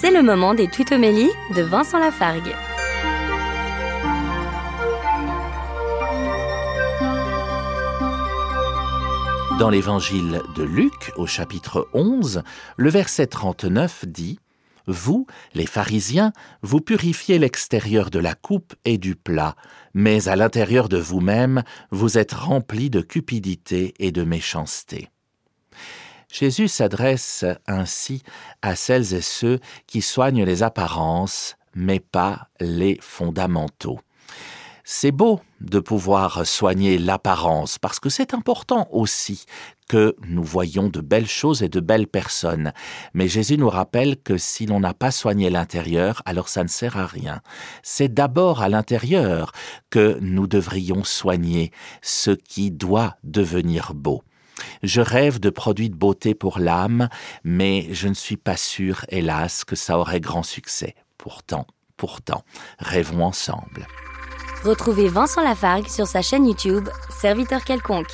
C'est le moment des tutomélies de Vincent Lafargue. Dans l'évangile de Luc, au chapitre 11, le verset 39 dit Vous, les pharisiens, vous purifiez l'extérieur de la coupe et du plat, mais à l'intérieur de vous-même, vous êtes remplis de cupidité et de méchanceté. Jésus s'adresse ainsi à celles et ceux qui soignent les apparences, mais pas les fondamentaux. C'est beau de pouvoir soigner l'apparence parce que c'est important aussi que nous voyons de belles choses et de belles personnes. Mais Jésus nous rappelle que si l'on n'a pas soigné l'intérieur, alors ça ne sert à rien. C'est d'abord à l'intérieur que nous devrions soigner ce qui doit devenir beau. Je rêve de produits de beauté pour l'âme, mais je ne suis pas sûr, hélas, que ça aurait grand succès. Pourtant, pourtant, rêvons ensemble. Retrouvez Vincent Lafargue sur sa chaîne YouTube, Serviteur quelconque.